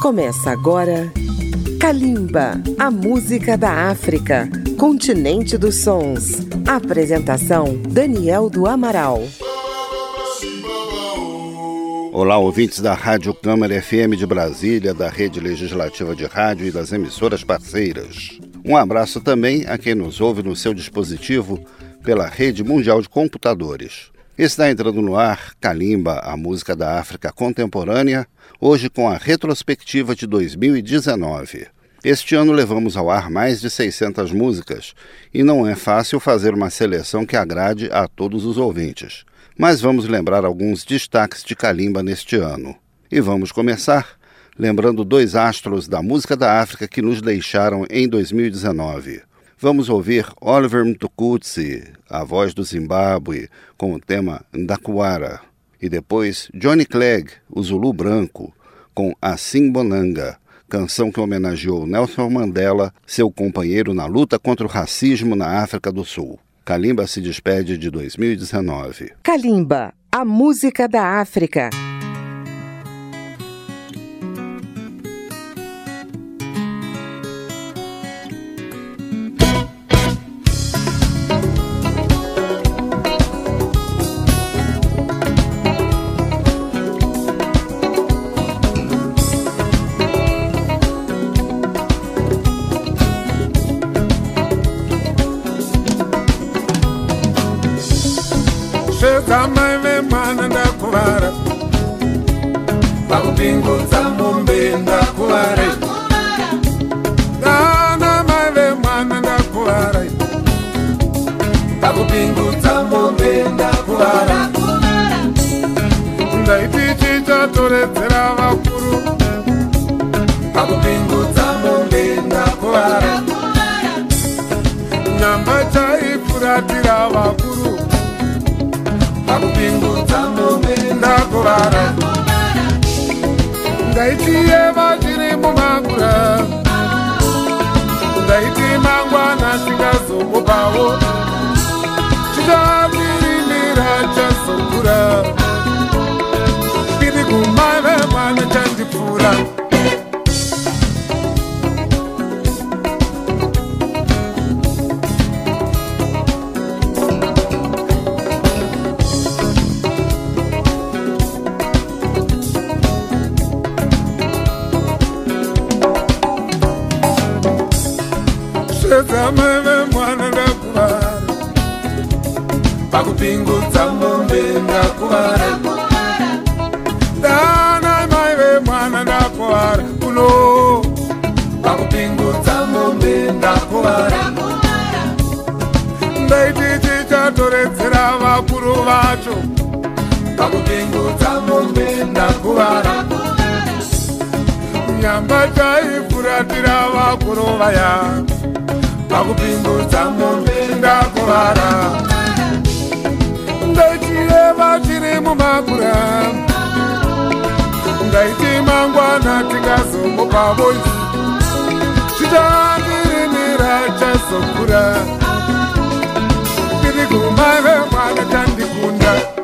Começa agora Kalimba, a música da África, continente dos sons. Apresentação Daniel do Amaral. Olá, ouvintes da Rádio Câmara FM de Brasília, da Rede Legislativa de Rádio e das emissoras parceiras. Um abraço também a quem nos ouve no seu dispositivo pela Rede Mundial de Computadores. Está entrando no ar Kalimba, a música da África contemporânea, hoje com a retrospectiva de 2019. Este ano levamos ao ar mais de 600 músicas e não é fácil fazer uma seleção que agrade a todos os ouvintes. Mas vamos lembrar alguns destaques de Kalimba neste ano. E vamos começar lembrando dois astros da música da África que nos deixaram em 2019. Vamos ouvir Oliver Mtukudzi, a voz do Zimbábue, com o tema Ndakuara. E depois Johnny Clegg, o Zulu Branco, com Assim Bonanga, canção que homenageou Nelson Mandela, seu companheiro na luta contra o racismo na África do Sul. Kalimba se despede de 2019. Kalimba, a música da África. Tamaive mwana ndakuvara. Pakupingudza mombe ndakuvara. Kana maive mwana ndakuvara. Pakupingudza mombe ndakuvara. Ndaiti chichatoredzera vakuru. Pakupingudza ndakuvara ndaitiye vachiri mumangura ndaiti mangwana tingazomupawo chichavirimira chazokura. Iri kumave mwana chandipfuura. Pakupingudza mombe ndakuvara dana maive mwana ndakuvara kuno. Pakupingudza mombe ndakuvara ndaiti chichatoredzera vakuru vacho. Pakupingudza mombe ndakuvara nyamba chaifuratira vakuru vaya. Pakupingudza mombe ndakuvara kwavozi zvitakirimira chazokura. Ndiri kumave mwana tandikunda.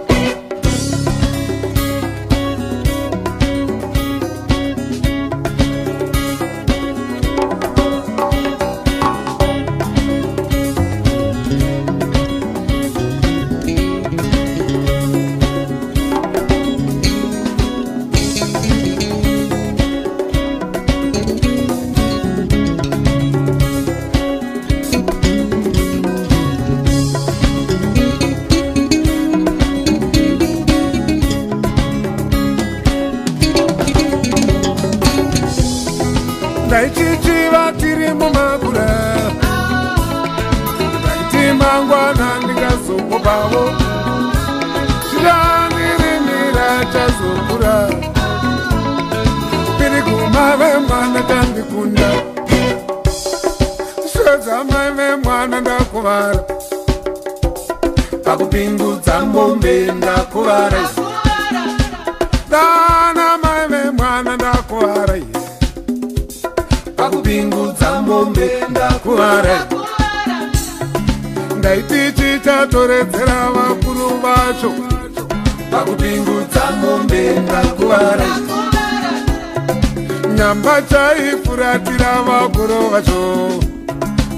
vachaifuratira vakuru vacho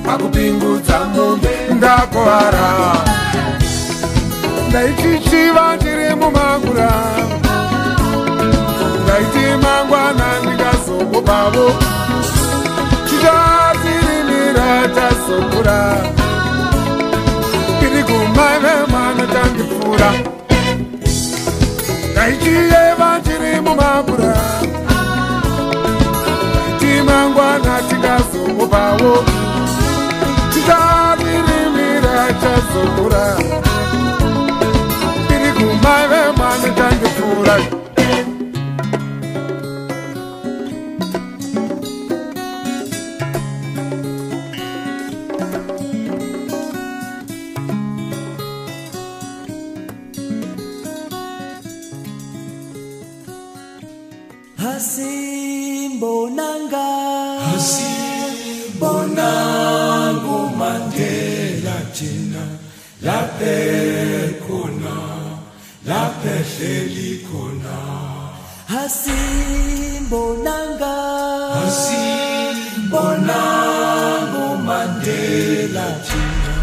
pakupingudza mombe ndakuhara ndaichichiva ndiri mumangura. Ndaiti mangwana ndikazokubavo tichatirimira tazokura iri kumana mwana tandipfuura. Ndaichiyeva ndiri mumangura mangwana tikazomupawo tichamirimira chazokura. Iri kumave mane tandifura. Khona laphe hleli khona hasimbonanga hasimbonangu mandela jina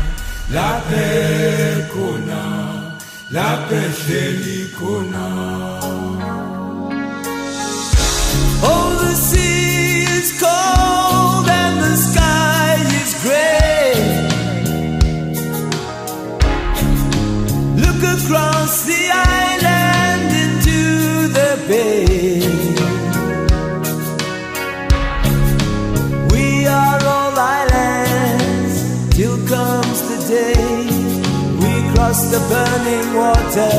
laphe khona laphe hleli khona comes the day we cross the burning water.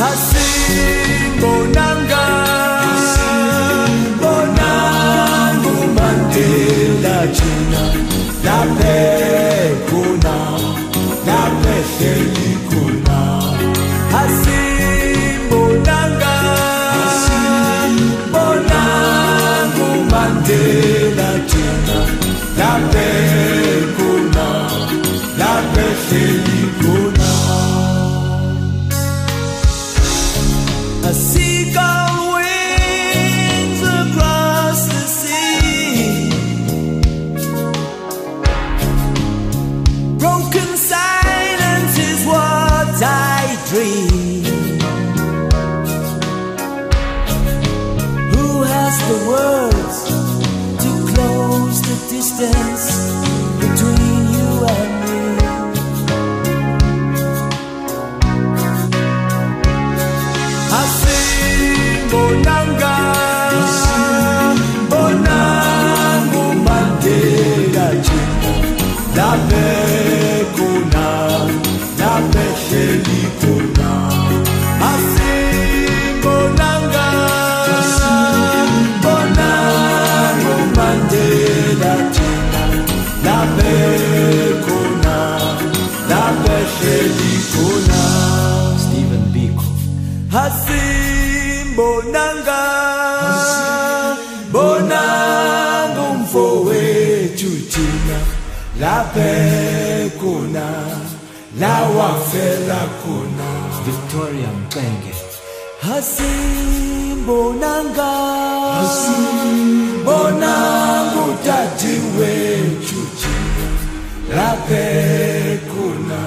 Hasimbo nanga, bonangu mante la china, la pe la pe hasimbonanga bonanga. Umfo wethu thina laphekona lawafela khona victoria mcenge hasimbonanga hasimbonanga utati wethu thina laphekona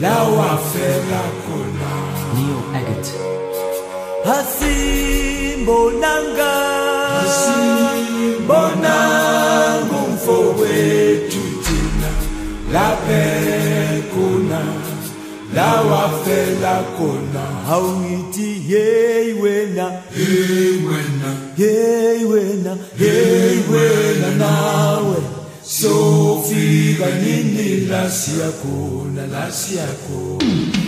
lawafela khona hasimbonanga hasimbonanga umfo wethu thina laphe khona lawafela khona awungithi hey wena. Hey wena. Hey wena. Nawe. sofika nini la siyakhona la siyakhona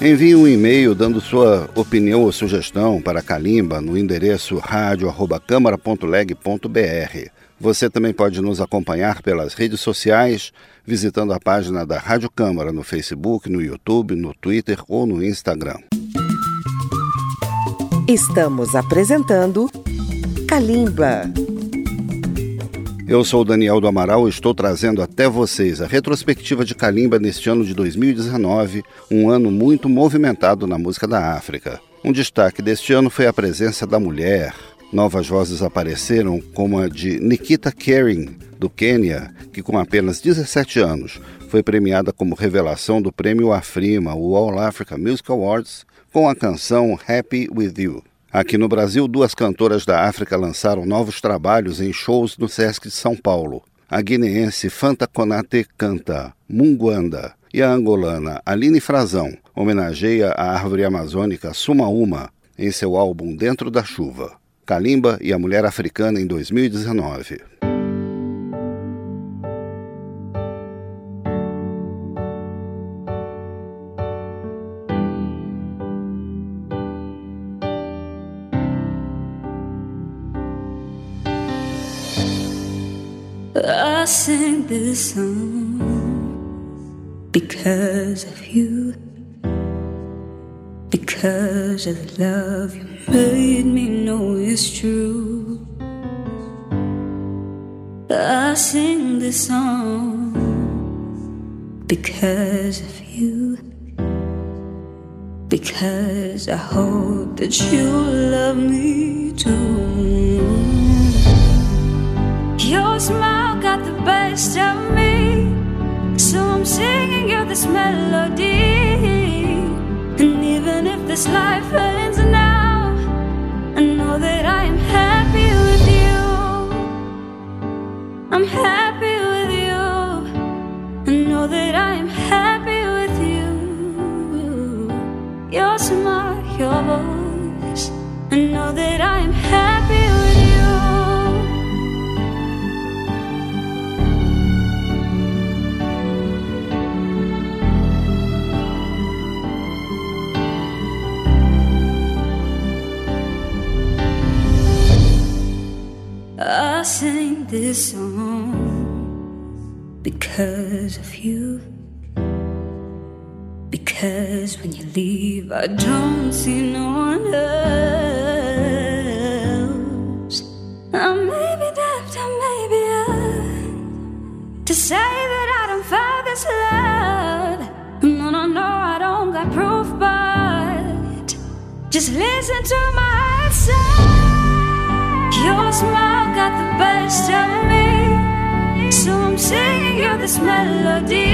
Envie um e-mail dando sua opinião ou sugestão para Calimba no endereço radio@câmara.leg.br. Você também pode nos acompanhar pelas redes sociais, visitando a página da Rádio Câmara no Facebook, no YouTube, no Twitter ou no Instagram. Estamos apresentando Calimba. Eu sou Daniel do Amaral e estou trazendo até vocês a retrospectiva de Kalimba neste ano de 2019, um ano muito movimentado na música da África. Um destaque deste ano foi a presença da mulher. Novas vozes apareceram, como a de Nikita Kering, do Quênia, que com apenas 17 anos foi premiada como revelação do prêmio Afrima, o All Africa Music Awards, com a canção Happy With You. Aqui no Brasil, duas cantoras da África lançaram novos trabalhos em shows no Sesc de São Paulo. A guineense Fanta Konate canta Munguanda e a angolana Aline Frazão homenageia a árvore amazônica Sumaúma em seu álbum Dentro da Chuva. Kalimba e a Mulher Africana em 2019. Sing this song because of you, because of the love you made me know is true. I sing this song because of you, because I hope that you love me too. Of me. So I'm singing you this melody. And even if this life ends now, I know that I am happy with you. I'm happy I sing this song because of you. Because when you leave, I don't see no one else. I may be deaf, I may be up to say that I don't feel this love. No, no, no, I don't got proof, but just listen to my heart. Your smile got the best of me. So I'm singing you this melody.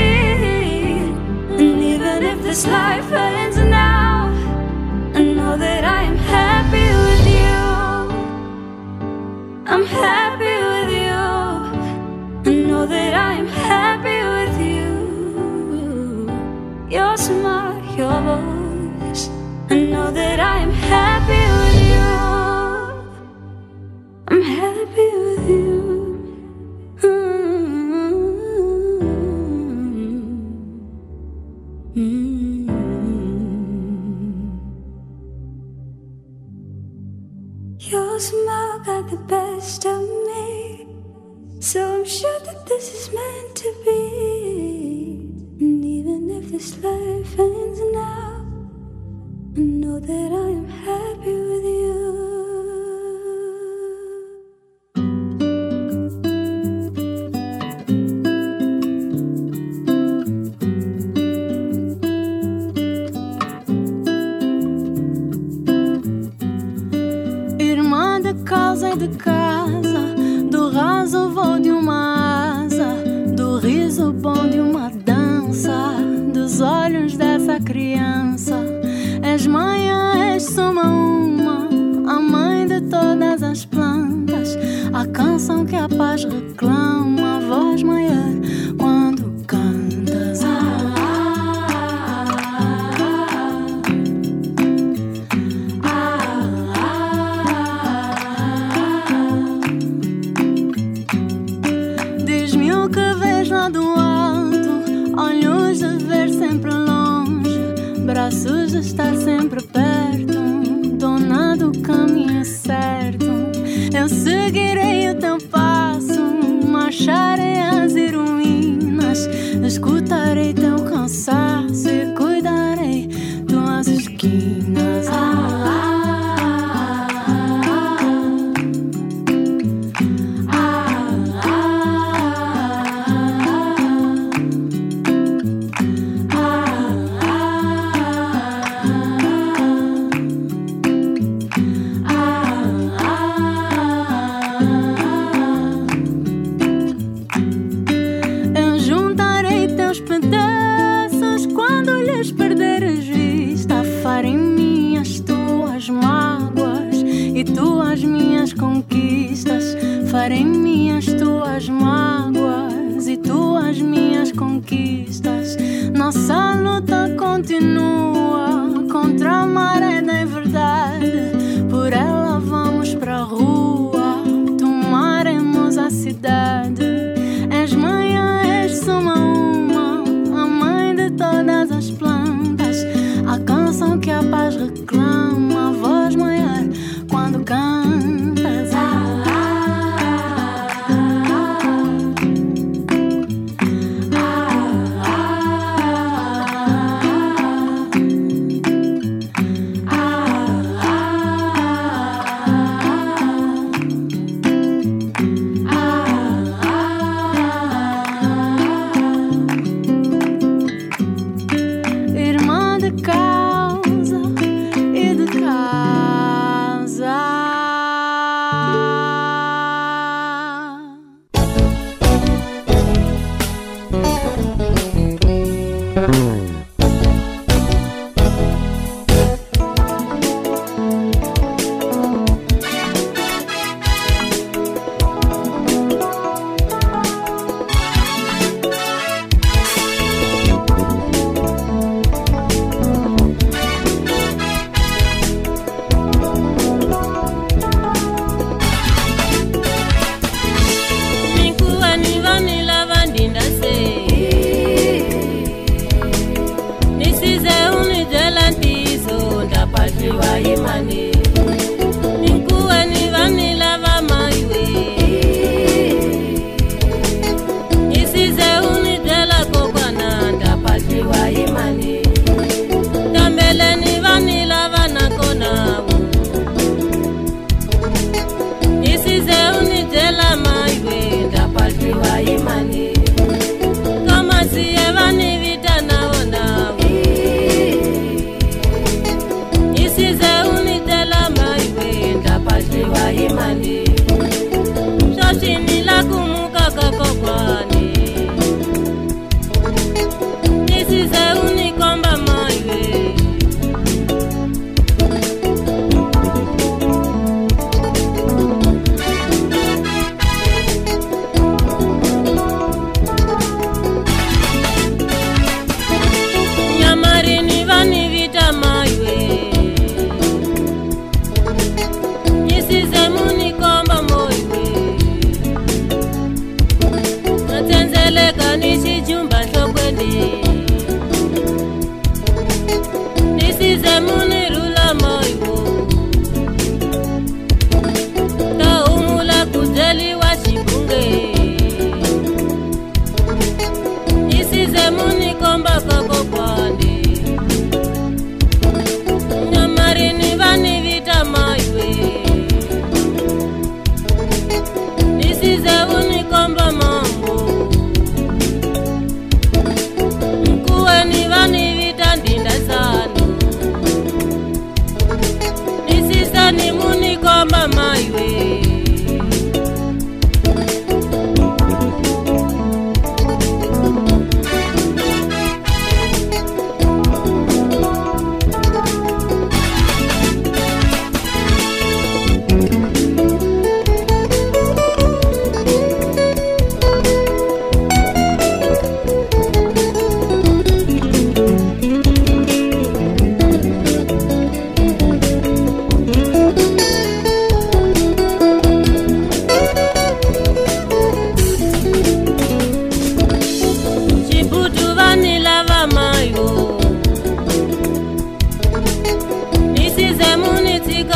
And even if this life ends now, I know that I am happy with you. I'm happy I'm sure that this is meant to be. And even if this life ends now, I know that I am happy que vês lá do alto, olhos de ver sempre longe, braços de estar sempre perto, dona do caminho certo. Eu sei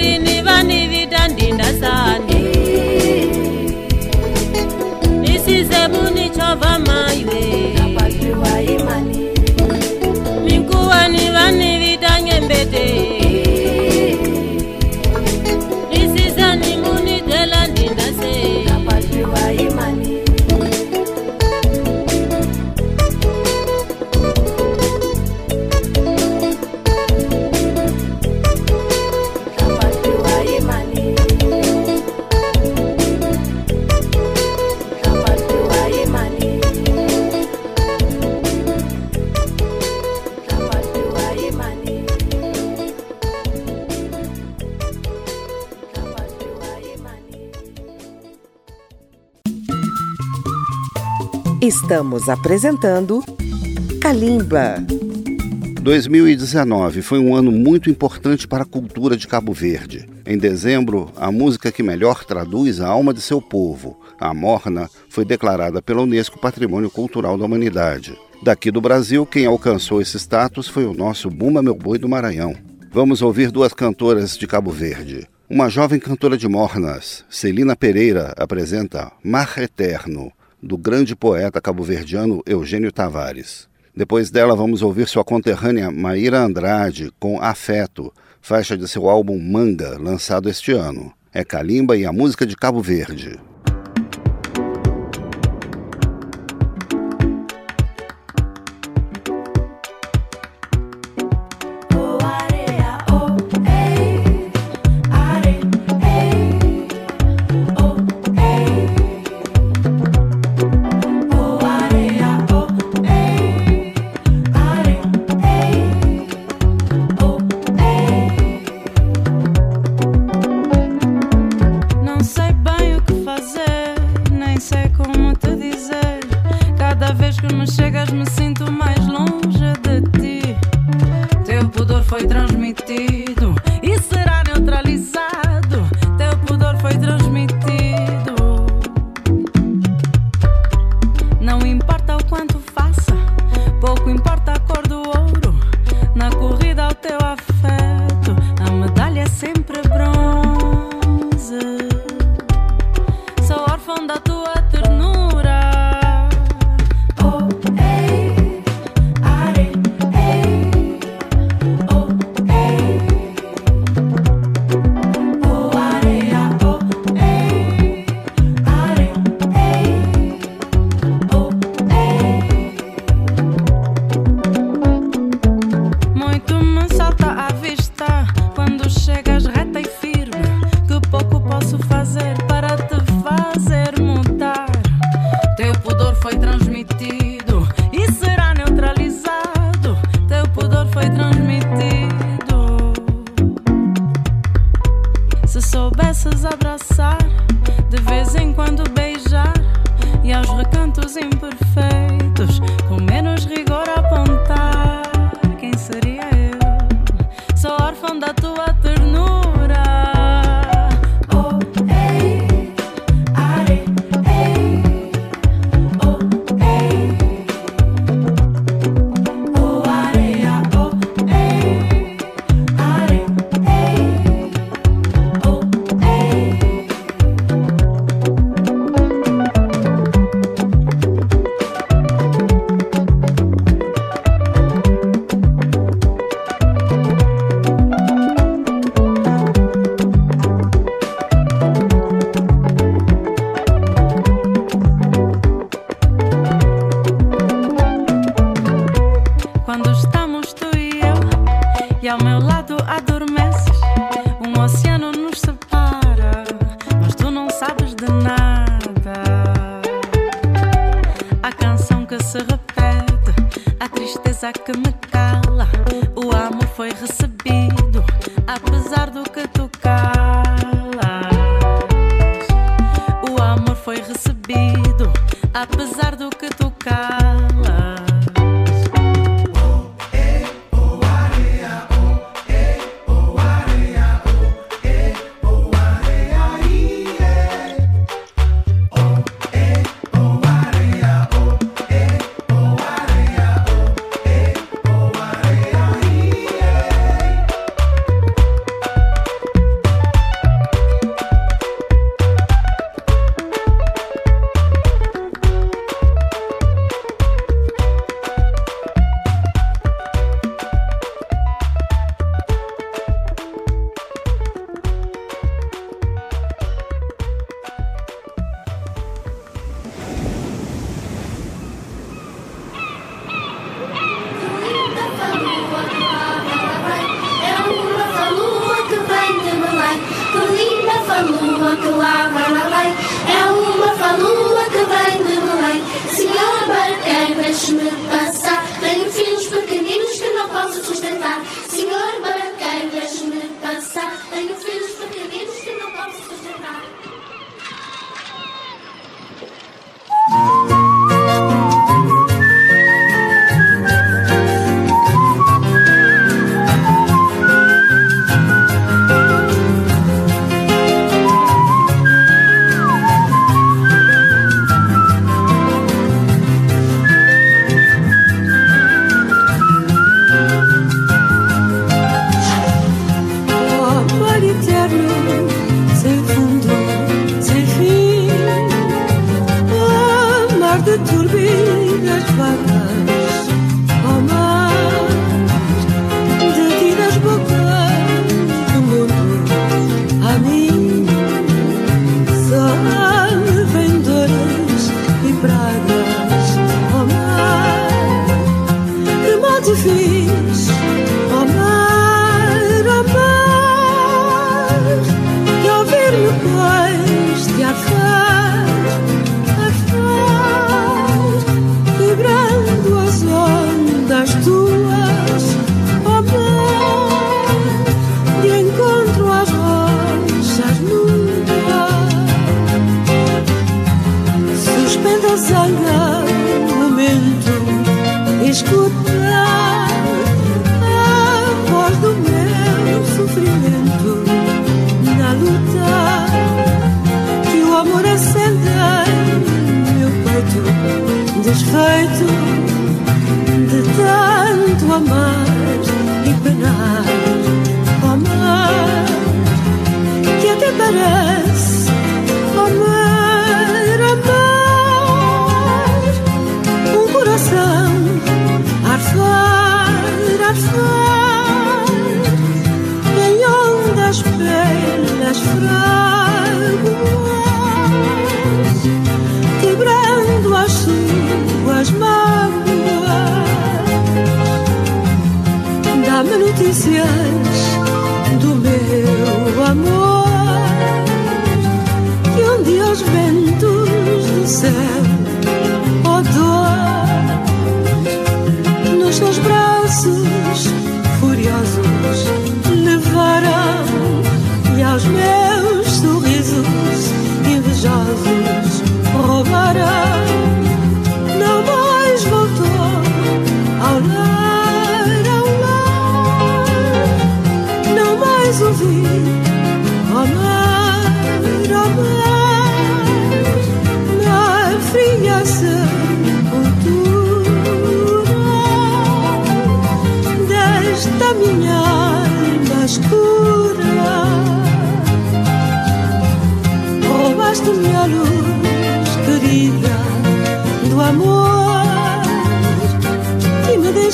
Morine Estamos apresentando Calimba. 2019 foi um ano muito importante para a cultura de Cabo Verde. Em dezembro, a música que melhor traduz a alma de seu povo, a Morna, foi declarada pela Unesco Patrimônio Cultural da Humanidade. Daqui do Brasil, quem alcançou esse status foi o nosso Bumba Meu Boi do Maranhão. Vamos ouvir duas cantoras de Cabo Verde. Uma jovem cantora de mornas, Celina Pereira, apresenta Mar Eterno, do grande poeta cabo-verdiano Eugênio Tavares. Depois dela, vamos ouvir sua conterrânea Maíra Andrade com Afeto, faixa de seu álbum Manga, lançado este ano. É calimba e a música de Cabo Verde.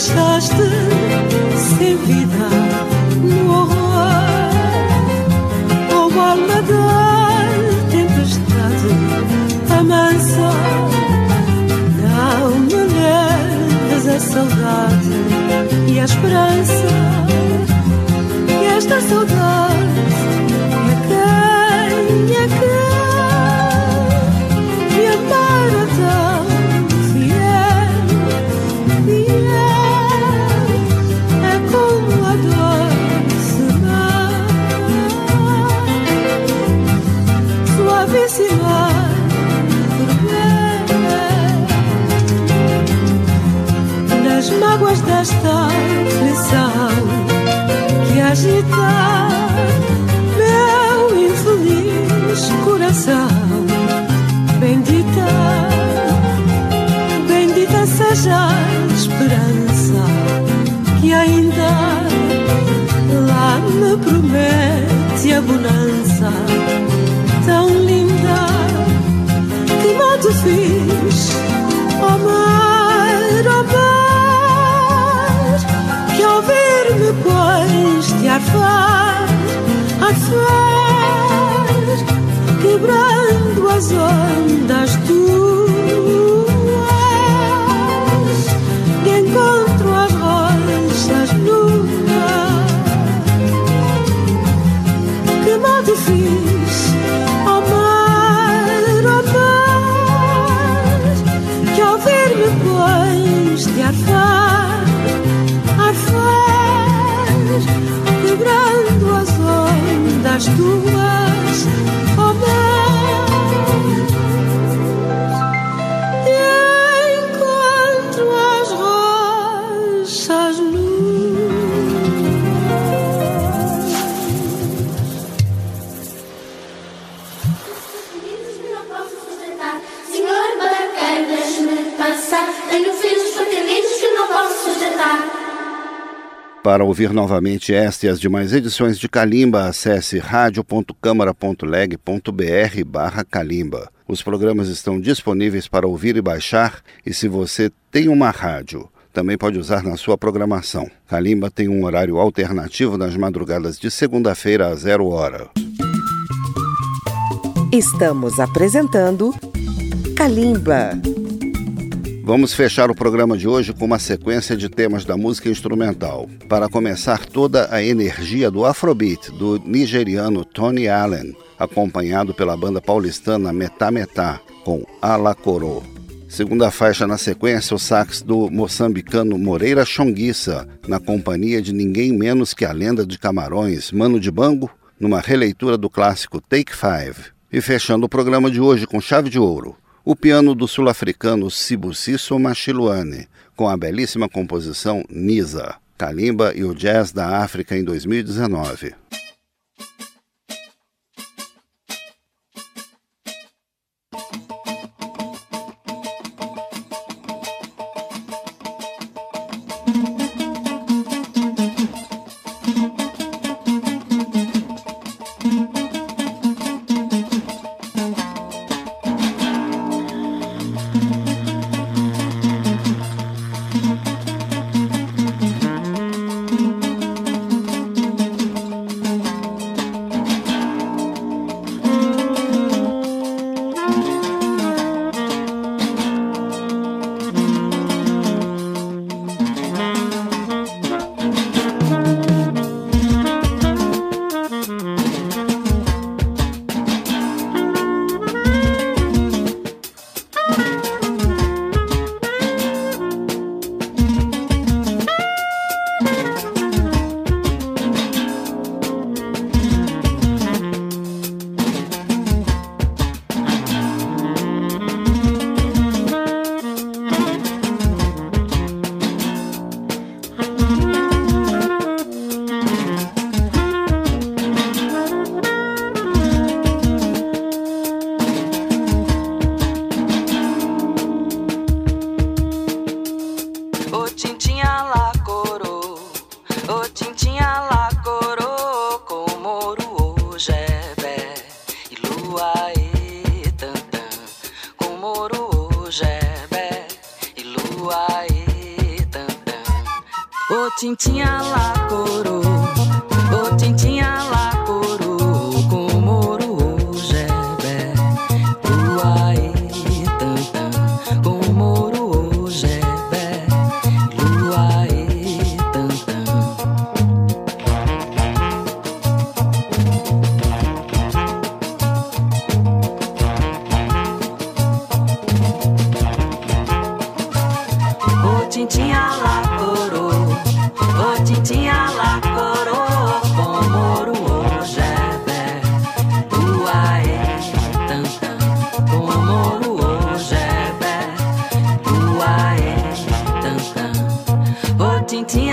deixaste sem vida no horror. Como alma da tempestade, amansa, não me leves a saudade e a esperança. esta aflição que agita meu infeliz coração. Bendita, bendita seja a esperança que ainda lá me promete a bonança tão linda que mal te fiz, oh mãe. faz a faz quebrando as ondas tu. nas tuas Para ouvir novamente esta e as demais edições de Calimba, acesse radio.câmara.leg.br barra Calimba. Os programas estão disponíveis para ouvir e baixar, e se você tem uma rádio, também pode usar na sua programação. Calimba tem um horário alternativo nas madrugadas de segunda-feira a zero hora. Estamos apresentando Calimba. Vamos fechar o programa de hoje com uma sequência de temas da música instrumental. Para começar, toda a energia do Afrobeat do nigeriano Tony Allen, acompanhado pela banda paulistana Metá Metá, com Alacorô. Segunda faixa na sequência, o sax do moçambicano Moreira Chonguissa, na companhia de ninguém menos que a lenda de Camarões, Mano de Bango, numa releitura do clássico Take Five. E fechando o programa de hoje com chave de ouro, o piano do sul-africano Sibusiso Machiluane, com a belíssima composição Nisa, Kalimba e o Jazz da África em 2019.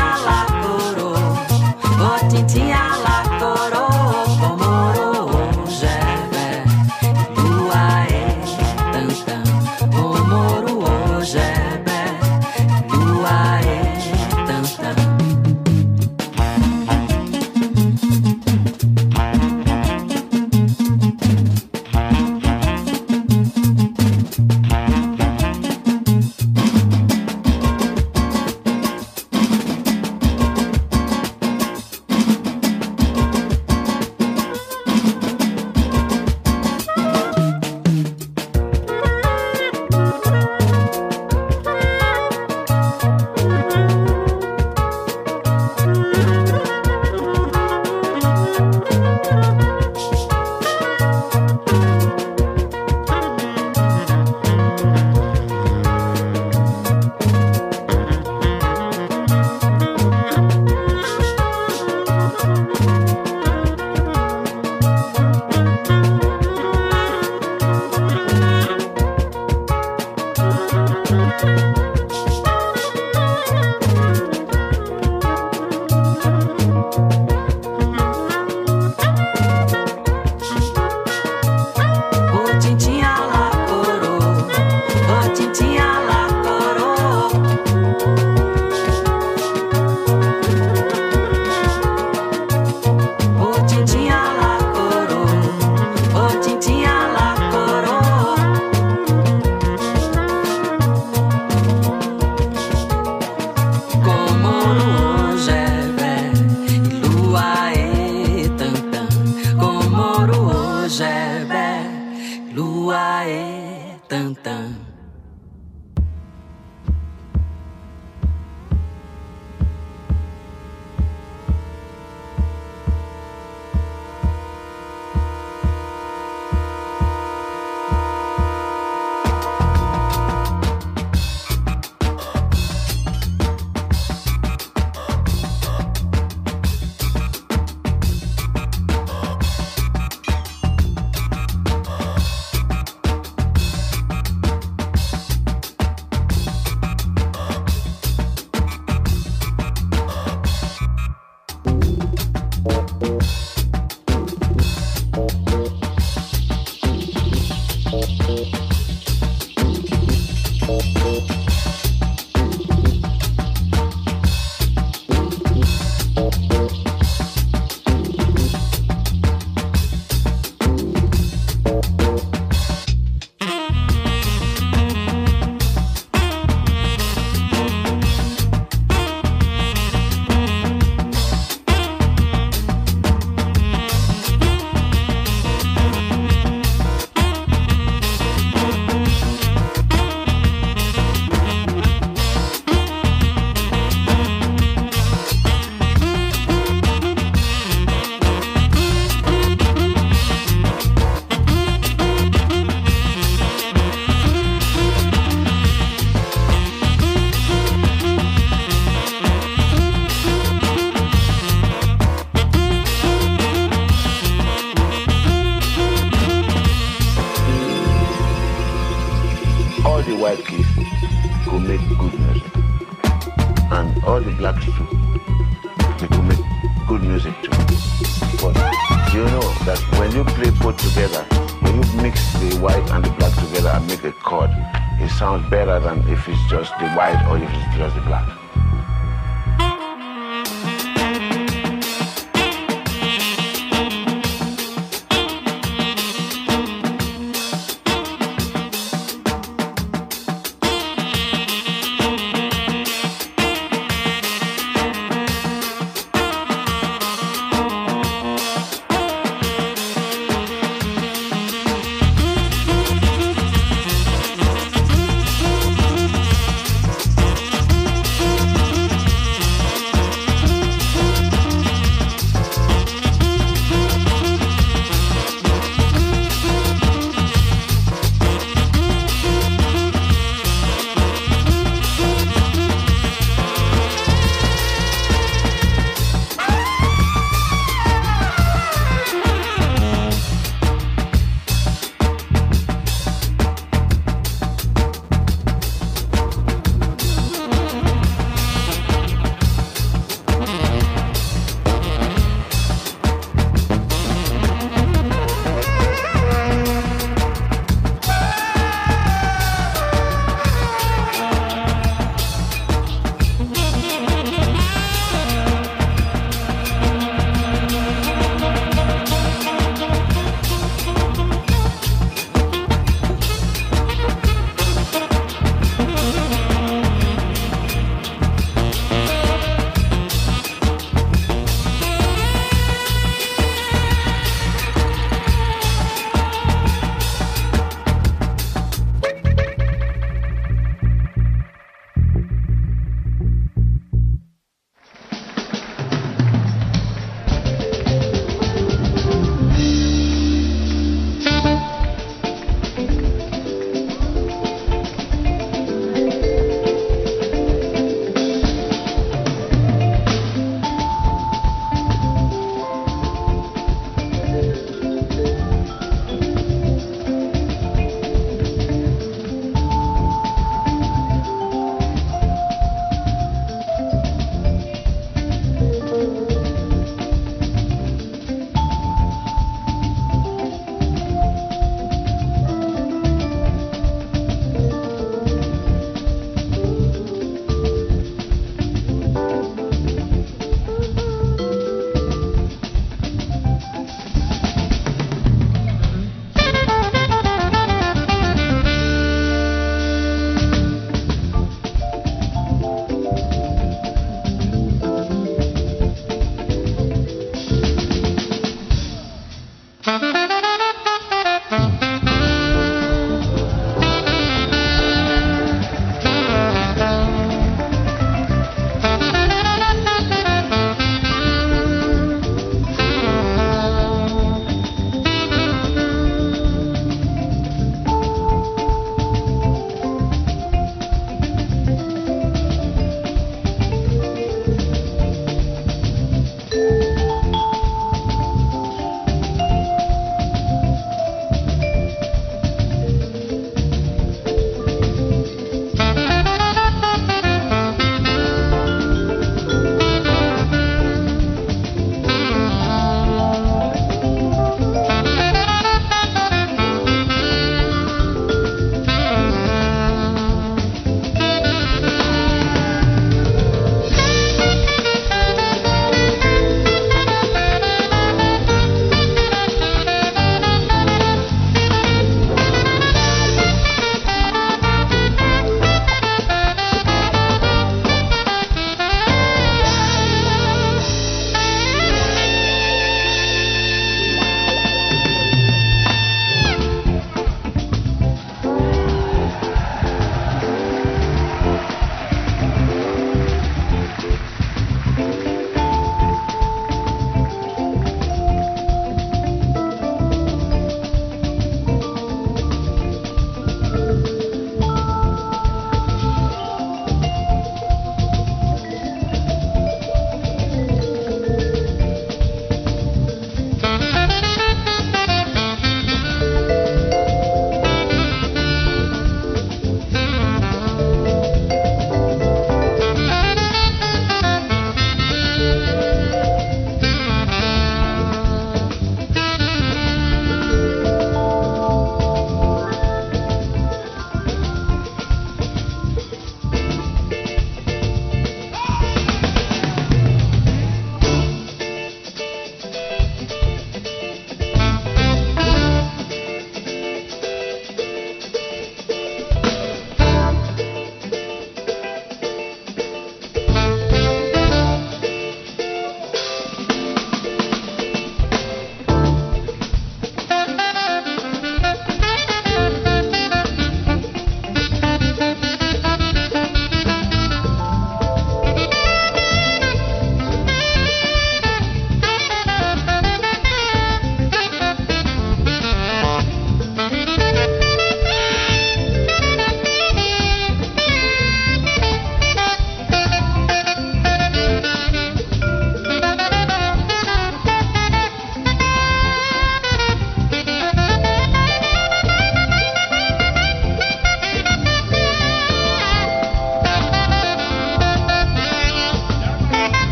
tinha lá coro, ô tinha lá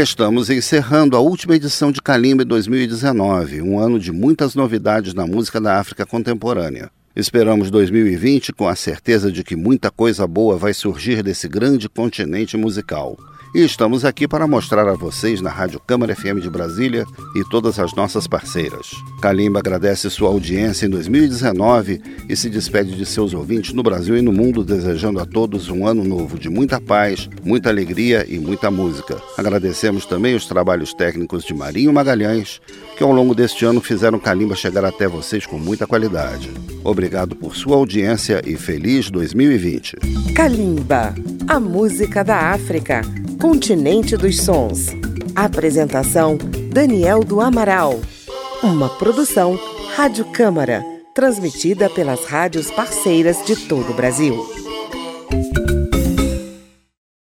Estamos encerrando a última edição de Kalimba 2019, um ano de muitas novidades na música da África contemporânea. Esperamos 2020 com a certeza de que muita coisa boa vai surgir desse grande continente musical. E estamos aqui para mostrar a vocês na Rádio Câmara FM de Brasília e todas as nossas parceiras. Kalimba agradece sua audiência em 2019 e se despede de seus ouvintes no Brasil e no mundo, desejando a todos um ano novo de muita paz, muita alegria e muita música. Agradecemos também os trabalhos técnicos de Marinho Magalhães, que ao longo deste ano fizeram Kalimba chegar até vocês com muita qualidade. Obrigado por sua audiência e feliz 2020. Kalimba, a música da África Continente dos Sons. Apresentação: Daniel do Amaral. Uma produção Rádio Câmara, transmitida pelas rádios parceiras de todo o Brasil.